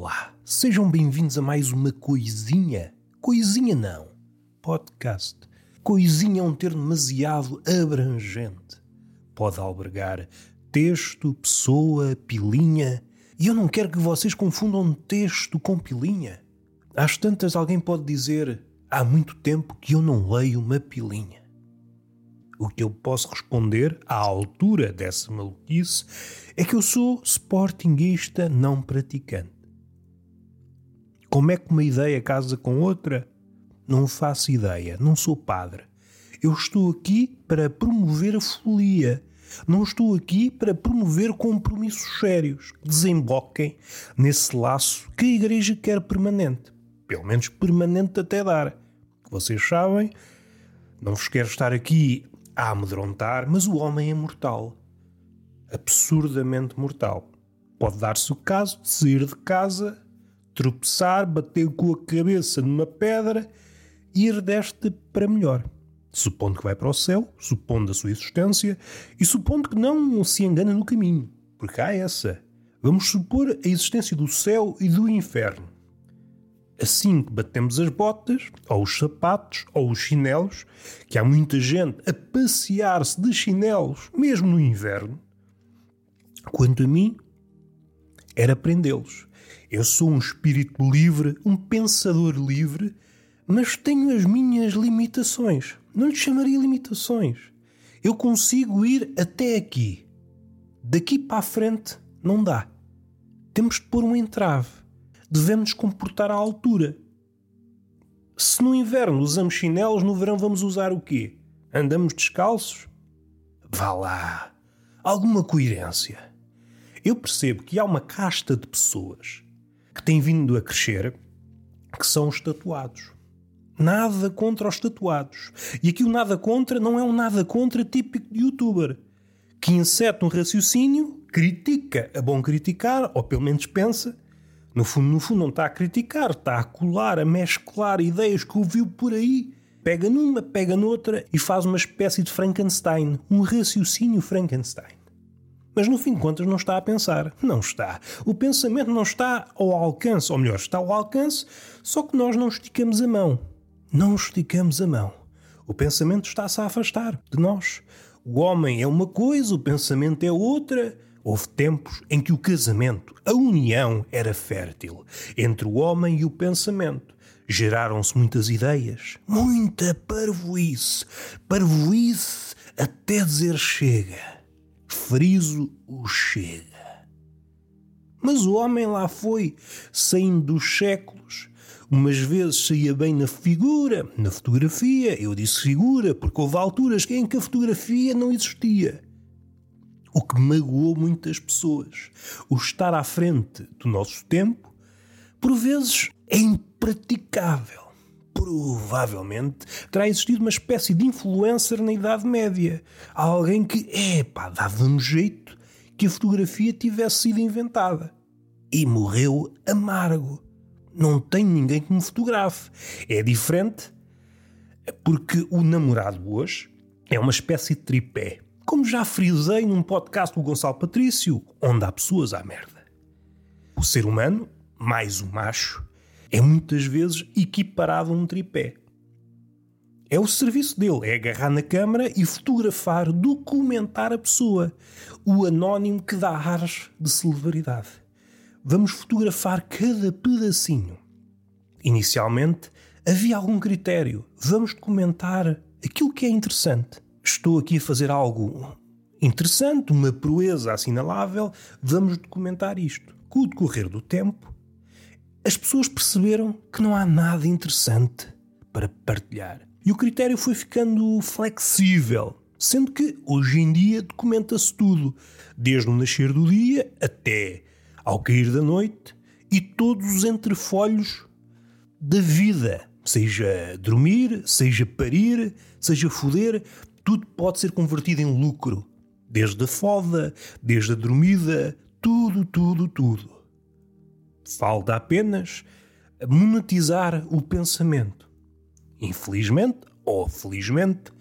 Olá, sejam bem-vindos a mais uma coisinha. Coisinha não, podcast. Coisinha é um termo demasiado abrangente. Pode albergar texto, pessoa, pilinha. E eu não quero que vocês confundam texto com pilinha. Às tantas, alguém pode dizer: há muito tempo que eu não leio uma pilinha. O que eu posso responder à altura dessa maluquice é que eu sou sportinguista não praticante. Como é que uma ideia casa com outra? Não faço ideia, não sou padre. Eu estou aqui para promover a folia. Não estou aqui para promover compromissos sérios que desemboquem nesse laço que a Igreja quer permanente. Pelo menos permanente até dar. Vocês sabem, não vos quero estar aqui a amedrontar, mas o homem é mortal. Absurdamente mortal. Pode dar-se o caso de sair de casa, tropeçar, bater com a cabeça numa pedra e ir deste para melhor. Supondo que vai para o céu, supondo a sua existência e supondo que não se engana no caminho, porque há essa. Vamos supor a existência do céu e do inferno assim que batemos as botas, ou os sapatos, ou os chinelos, que há muita gente a passear-se de chinelos, mesmo no inverno, quanto a mim, era prendê-los. Eu sou um espírito livre, um pensador livre, mas tenho as minhas limitações. Não lhe chamaria limitações. Eu consigo ir até aqui. Daqui para a frente não dá. Temos de pôr um entrave devemos comportar à altura. Se no inverno usamos chinelos, no verão vamos usar o quê? Andamos descalços? Vá lá. Alguma coerência. Eu percebo que há uma casta de pessoas que tem vindo a crescer que são os tatuados. Nada contra os tatuados. E aqui o nada contra não é um nada contra típico de youtuber que inseta um raciocínio, critica a bom criticar, ou pelo menos pensa, no fundo, no fundo, não está a criticar, está a colar, a mesclar ideias que ouviu por aí. Pega numa, pega noutra e faz uma espécie de Frankenstein, um raciocínio Frankenstein. Mas no fim de contas não está a pensar. Não está. O pensamento não está ao alcance, ou melhor, está ao alcance, só que nós não esticamos a mão. Não esticamos a mão. O pensamento está-se a afastar de nós. O homem é uma coisa, o pensamento é outra. Houve tempos em que o casamento, a união, era fértil entre o homem e o pensamento. Geraram-se muitas ideias, muita parvoíce, parvoíce até dizer chega. Friso o chega. Mas o homem lá foi, saindo dos séculos. Umas vezes saía bem na figura, na fotografia. Eu disse figura porque houve alturas em que a fotografia não existia o que magoou muitas pessoas. O estar à frente do nosso tempo, por vezes, é impraticável. Provavelmente terá existido uma espécie de influencer na Idade Média. Alguém que, epá, dava-me jeito que a fotografia tivesse sido inventada. E morreu amargo. Não tem ninguém que me fotografe. É diferente porque o namorado hoje é uma espécie de tripé como já frisei num podcast do Gonçalo Patrício, onde há pessoas à merda. O ser humano, mais o macho, é muitas vezes equiparado a um tripé. É o serviço dele, é agarrar na câmara e fotografar, documentar a pessoa. O anónimo que dá ares de celebridade. Vamos fotografar cada pedacinho. Inicialmente havia algum critério. Vamos documentar aquilo que é interessante estou aqui a fazer algo interessante, uma proeza assinalável, vamos documentar isto. Com o decorrer do tempo, as pessoas perceberam que não há nada interessante para partilhar. E o critério foi ficando flexível, sendo que hoje em dia documenta-se tudo, desde o nascer do dia até ao cair da noite e todos os entrefolhos da vida, seja dormir, seja parir, seja foder, tudo pode ser convertido em lucro. Desde a foda, desde a dormida, tudo, tudo, tudo. Falta apenas monetizar o pensamento. Infelizmente, ou felizmente,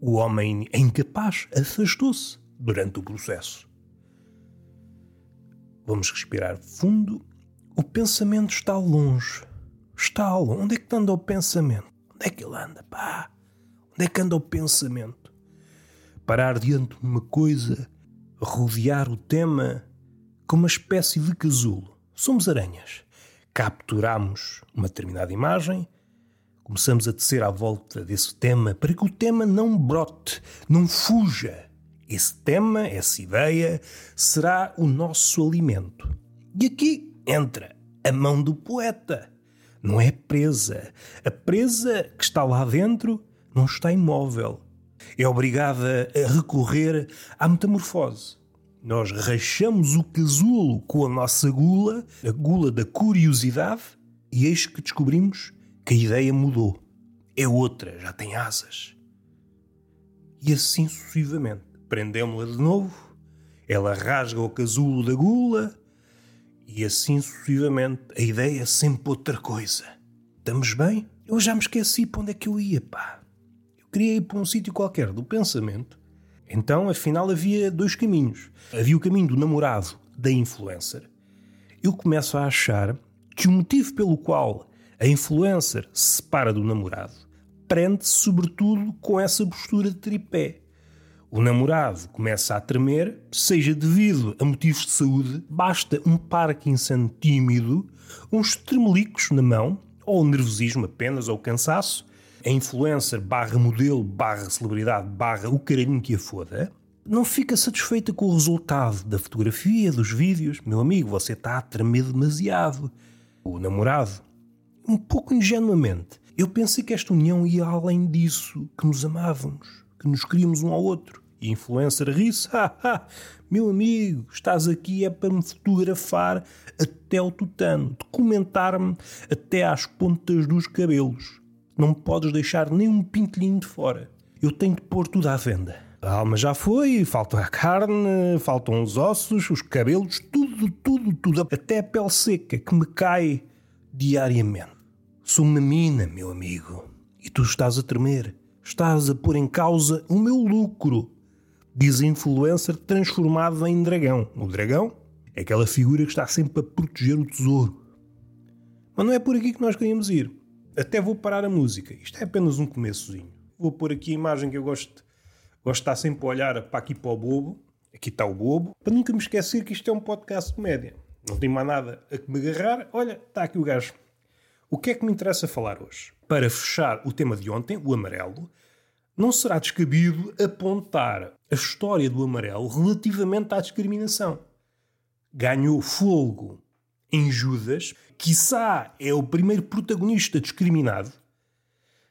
o homem incapaz afastou-se durante o processo. Vamos respirar fundo. O pensamento está longe. Está longe. Onde é que anda o pensamento? Onde é que ele anda, pá? Onde é que anda o pensamento? Parar diante de uma coisa, rodear o tema como uma espécie de casulo. Somos aranhas. Capturamos uma determinada imagem, começamos a tecer à volta desse tema para que o tema não brote, não fuja. Esse tema, essa ideia, será o nosso alimento. E aqui entra a mão do poeta. Não é presa. A presa que está lá dentro não está imóvel. É obrigada a recorrer à metamorfose. Nós rachamos o casulo com a nossa gula, a gula da curiosidade, e eis que descobrimos que a ideia mudou. É outra, já tem asas. E assim sucessivamente. Prendemos-la de novo, ela rasga o casulo da gula, e assim sucessivamente. A ideia é sempre outra coisa. Estamos bem? Eu já me esqueci para onde é que eu ia, pá. Eu queria ir para um sítio qualquer do pensamento. Então, afinal, havia dois caminhos. Havia o caminho do namorado da influencer. Eu começo a achar que o motivo pelo qual a influencer se separa do namorado prende-se sobretudo com essa postura de tripé. O namorado começa a tremer, seja devido a motivos de saúde, basta um Parkinson tímido, uns tremelicos na mão, ou nervosismo apenas, ou cansaço, a influencer barra modelo, barra celebridade, barra o carinho que a foda, não fica satisfeita com o resultado da fotografia, dos vídeos. Meu amigo, você está a tremer demasiado. O namorado, um pouco ingenuamente, eu pensei que esta união ia além disso, que nos amávamos, que nos queríamos um ao outro. E influencer ri-se, meu amigo, estás aqui é para me fotografar até o tutano, documentar-me até às pontas dos cabelos. Não me podes deixar nem um pintelhinho de fora. Eu tenho de pôr tudo à venda. A alma já foi, falta a carne, faltam os ossos, os cabelos, tudo, tudo, tudo, até a pele seca que me cai diariamente. Sou uma mina, meu amigo, e tu estás a tremer. Estás a pôr em causa o meu lucro diz influencer transformado em dragão. O dragão é aquela figura que está sempre a proteger o tesouro. Mas não é por aqui que nós queríamos ir. Até vou parar a música. Isto é apenas um começozinho. Vou pôr aqui a imagem que eu gosto, gosto de estar sempre a olhar para aqui para o bobo. Aqui está o bobo. Para nunca me esquecer que isto é um podcast de comédia. Não tenho mais nada a que me agarrar. Olha, está aqui o gajo. O que é que me interessa falar hoje? Para fechar o tema de ontem, o amarelo, não será descabido apontar a história do amarelo relativamente à discriminação. Ganhou fogo em Judas, quiçá é o primeiro protagonista discriminado.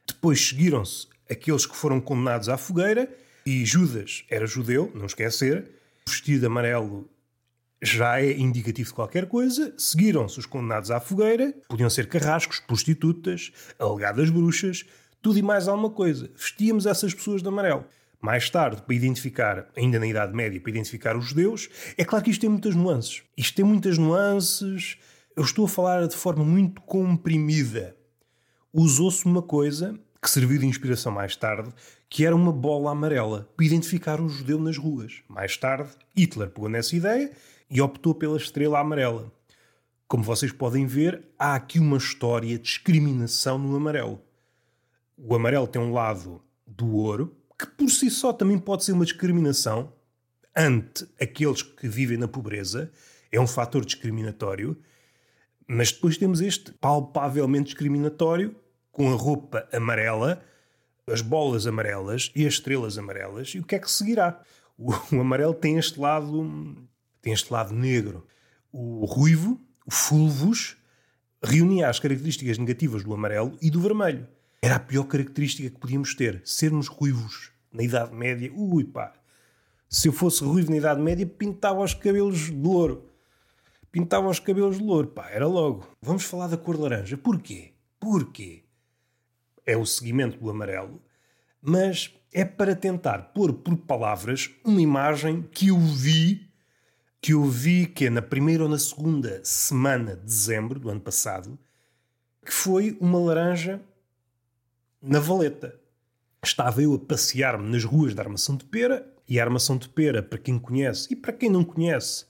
Depois seguiram-se aqueles que foram condenados à fogueira, e Judas era judeu, não esquecer, vestido amarelo já é indicativo de qualquer coisa. Seguiram-se os condenados à fogueira, podiam ser carrascos, prostitutas, alegadas bruxas, tudo e mais alguma coisa. Vestíamos essas pessoas de amarelo. Mais tarde, para identificar, ainda na Idade Média, para identificar os judeus, é claro que isto tem muitas nuances. Isto tem muitas nuances. Eu estou a falar de forma muito comprimida. Usou-se uma coisa que serviu de inspiração mais tarde, que era uma bola amarela para identificar o judeu nas ruas. Mais tarde, Hitler pegou nessa ideia e optou pela estrela amarela. Como vocês podem ver, há aqui uma história de discriminação no amarelo o amarelo tem um lado do ouro, que por si só também pode ser uma discriminação ante aqueles que vivem na pobreza, é um fator discriminatório, mas depois temos este palpavelmente discriminatório com a roupa amarela, as bolas amarelas e as estrelas amarelas, e o que é que seguirá? O, o amarelo tem este lado, tem este lado negro. O ruivo, o fulvus, reunia as características negativas do amarelo e do vermelho. Era a pior característica que podíamos ter. Sermos ruivos na Idade Média. Ui pá. Se eu fosse ruivo na Idade Média, pintava os cabelos de louro. Pintava os cabelos de louro. Pá, era logo. Vamos falar da cor laranja. Porquê? Porquê? É o seguimento do amarelo. Mas é para tentar pôr por palavras uma imagem que eu vi que eu vi que é na primeira ou na segunda semana de dezembro do ano passado, que foi uma laranja na Valeta. Estava eu a passear-me nas ruas da Armação de Pera, e a Armação de Pera, para quem conhece e para quem não conhece,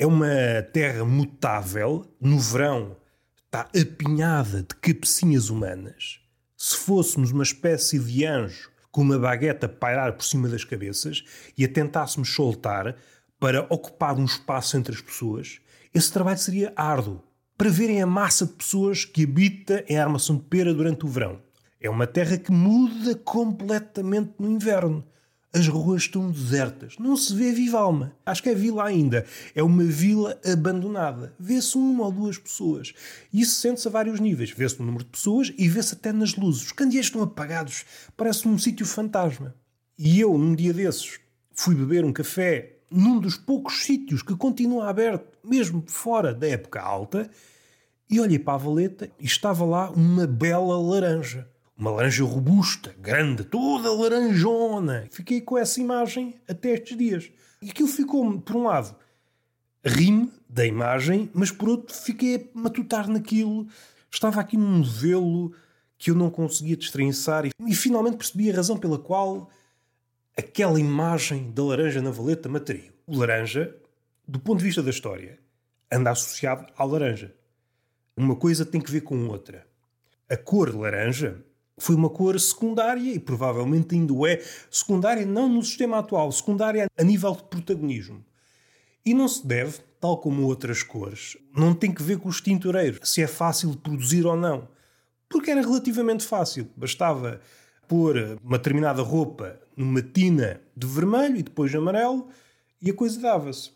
É uma terra mutável, no verão está apinhada de cabecinhas humanas. Se fôssemos uma espécie de anjo com uma baguete a pairar por cima das cabeças e a tentássemos soltar para ocupar um espaço entre as pessoas, esse trabalho seria árduo. Para verem a massa de pessoas que habita em Armação de Pera durante o verão. É uma terra que muda completamente no inverno. As ruas estão desertas, não se vê viva alma. Acho que é vila ainda. É uma vila abandonada. Vê-se uma ou duas pessoas. Isso sente-se a vários níveis. Vê-se no número de pessoas e vê-se até nas luzes. Os candeeiros estão apagados. Parece um sítio fantasma. E eu, num dia desses, fui beber um café num dos poucos sítios que continua aberto, mesmo fora da época alta, e olhei para a valeta e estava lá uma bela laranja. Uma laranja robusta, grande, toda laranjona. Fiquei com essa imagem até estes dias. E aquilo ficou-me, por um lado, rime da imagem, mas por outro fiquei a matutar naquilo. Estava aqui num novelo que eu não conseguia destrinçar e, e finalmente percebi a razão pela qual aquela imagem da laranja na valeta me atraiu. O laranja, do ponto de vista da história, anda associado à laranja. Uma coisa tem que ver com outra. A cor laranja foi uma cor secundária e provavelmente ainda é secundária não no sistema atual, secundária a nível de protagonismo. E não se deve, tal como outras cores, não tem que ver com os tintureiros, se é fácil de produzir ou não. Porque era relativamente fácil, bastava pôr uma determinada roupa numa tina de vermelho e depois de amarelo e a coisa dava-se.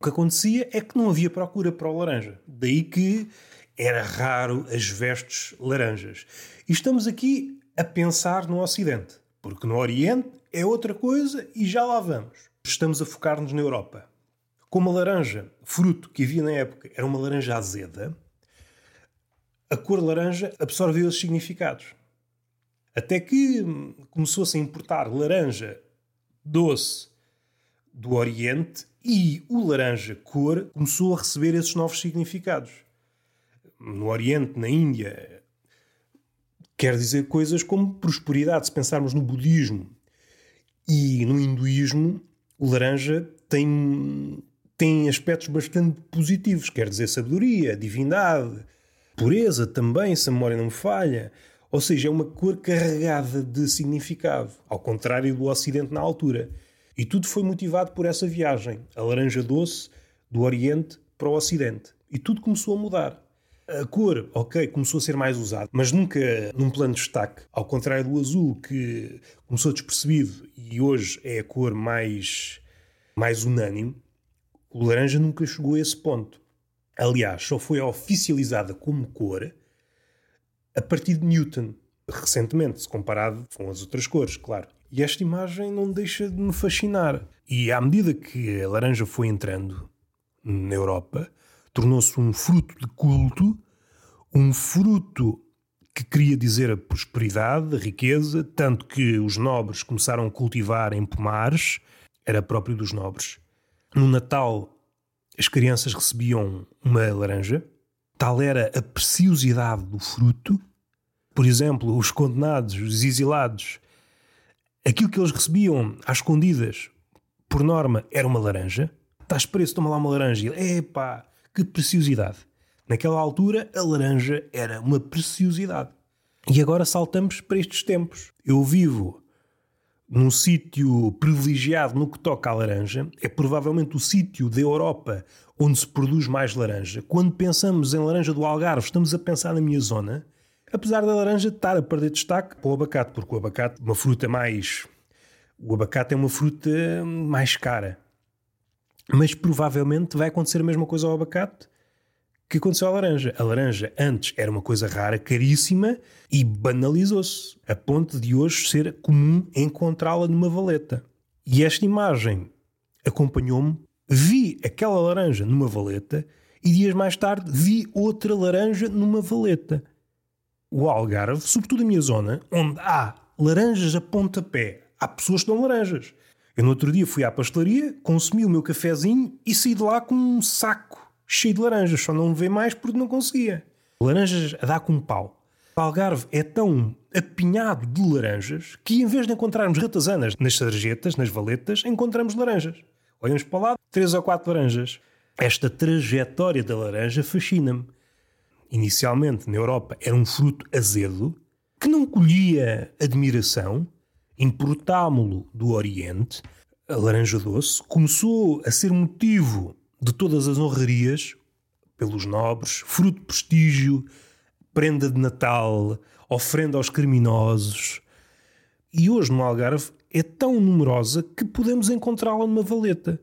O que acontecia é que não havia procura para o laranja. Daí que era raro as vestes laranjas. E estamos aqui a pensar no Ocidente, porque no Oriente é outra coisa e já lá vamos. Estamos a focar-nos na Europa. Como a laranja, fruto que havia na época, era uma laranja azeda, a cor laranja absorveu esses significados. Até que começou-se a importar laranja doce do Oriente e o laranja cor começou a receber esses novos significados no Oriente, na Índia, quer dizer coisas como prosperidade. Se pensarmos no budismo e no hinduísmo, o laranja tem, tem aspectos bastante positivos, quer dizer sabedoria, divindade, pureza também, se a memória não me falha. Ou seja, é uma cor carregada de significado, ao contrário do Ocidente na altura. E tudo foi motivado por essa viagem, a laranja doce do Oriente para o Ocidente. E tudo começou a mudar. A cor, ok, começou a ser mais usada, mas nunca num plano de destaque. Ao contrário do azul, que começou despercebido e hoje é a cor mais, mais unânime, o laranja nunca chegou a esse ponto. Aliás, só foi oficializada como cor a partir de Newton, recentemente, se comparado com as outras cores, claro. E esta imagem não deixa de me fascinar. E à medida que a laranja foi entrando na Europa, tornou-se um fruto de culto, um fruto que queria dizer a prosperidade, a riqueza, tanto que os nobres começaram a cultivar em pomares, era próprio dos nobres. No Natal, as crianças recebiam uma laranja, tal era a preciosidade do fruto. Por exemplo, os condenados, os exilados, aquilo que eles recebiam às escondidas, por norma, era uma laranja. Estás preso, toma lá uma laranja. Epá, que preciosidade! Naquela altura, a laranja era uma preciosidade. E agora saltamos para estes tempos. Eu vivo num sítio privilegiado no que toca à laranja. É provavelmente o sítio da Europa onde se produz mais laranja. Quando pensamos em laranja do Algarve, estamos a pensar na minha zona. Apesar da laranja estar a perder destaque para o abacate, porque o abacate é uma fruta mais. O abacate é uma fruta mais cara. Mas provavelmente vai acontecer a mesma coisa ao abacate que aconteceu à laranja. A laranja antes era uma coisa rara, caríssima e banalizou-se, a ponto de hoje ser comum encontrá-la numa valeta. E esta imagem acompanhou-me. Vi aquela laranja numa valeta e dias mais tarde vi outra laranja numa valeta. O Algarve, sobretudo a minha zona, onde há laranjas a pontapé, há pessoas que dão laranjas. Eu no outro dia fui à pastelaria, consumi o meu cafezinho e saí de lá com um saco cheio de laranjas. Só não levei mais porque não conseguia. Laranjas a dar com um pau. O Algarve é tão apinhado de laranjas que em vez de encontrarmos ratazanas nas sarjetas, nas valetas, encontramos laranjas. Olhamos para lá, três ou quatro laranjas. esta trajetória da laranja fascina-me. Inicialmente, na Europa, era um fruto azedo que não colhia admiração. Importámo-lo do Oriente, a laranja doce, começou a ser motivo de todas as honrarias pelos nobres, fruto de prestígio, prenda de Natal, oferenda aos criminosos. E hoje no Algarve é tão numerosa que podemos encontrá-la numa valeta.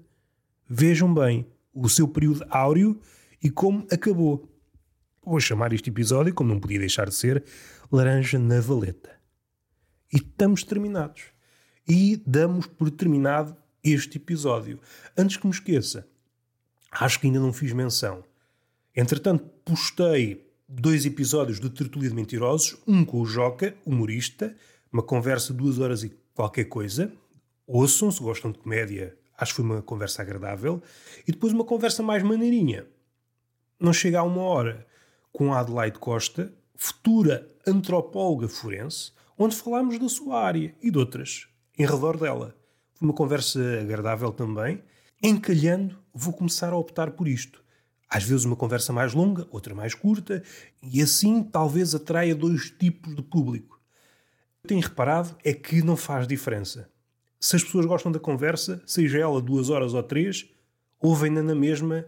Vejam bem o seu período áureo e como acabou. Vou chamar este episódio, como não podia deixar de ser, Laranja na Valeta. E estamos terminados. E damos por terminado este episódio. Antes que me esqueça, acho que ainda não fiz menção. Entretanto, postei dois episódios de Tertulia de Mentirosos, um com o Joca, humorista, uma conversa de duas horas e qualquer coisa. Ouçam, se gostam de comédia, acho que foi uma conversa agradável. E depois uma conversa mais maneirinha. Não chega a uma hora, com a Adelaide Costa, futura antropóloga forense, onde falámos da sua área e de outras, em redor dela. Foi uma conversa agradável também. Encalhando, vou começar a optar por isto às vezes uma conversa mais longa, outra mais curta, e assim talvez atraia dois tipos de público. O que tenho reparado é que não faz diferença. Se as pessoas gostam da conversa, seja ela duas horas ou três, ouvem-na na mesma,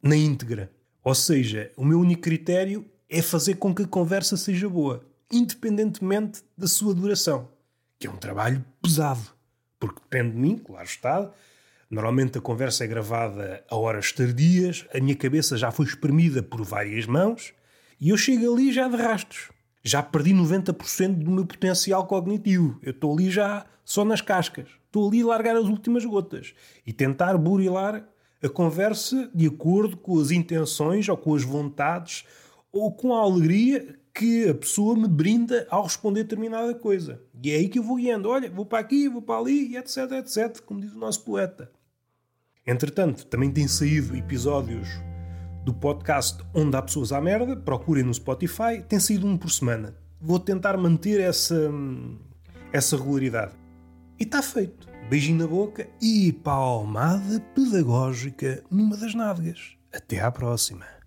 na íntegra. Ou seja, o meu único critério é fazer com que a conversa seja boa, independentemente da sua duração, que é um trabalho pesado, porque depende de mim, claro está, Normalmente a conversa é gravada a horas tardias, a minha cabeça já foi espremida por várias mãos e eu chego ali já de rastos. Já perdi 90% do meu potencial cognitivo. Eu estou ali já só nas cascas. Estou ali a largar as últimas gotas e tentar burilar a conversa de acordo com as intenções ou com as vontades ou com a alegria que a pessoa me brinda ao responder determinada coisa. E é aí que eu vou guiando. Olha, vou para aqui, vou para ali, etc, etc, como diz o nosso poeta. Entretanto, também têm saído episódios do podcast Onde há pessoas à merda, procurem no Spotify, tem saído um por semana. Vou tentar manter essa, essa regularidade. E está feito. Beijinho na boca e palmada pedagógica numa das nádegas. Até à próxima.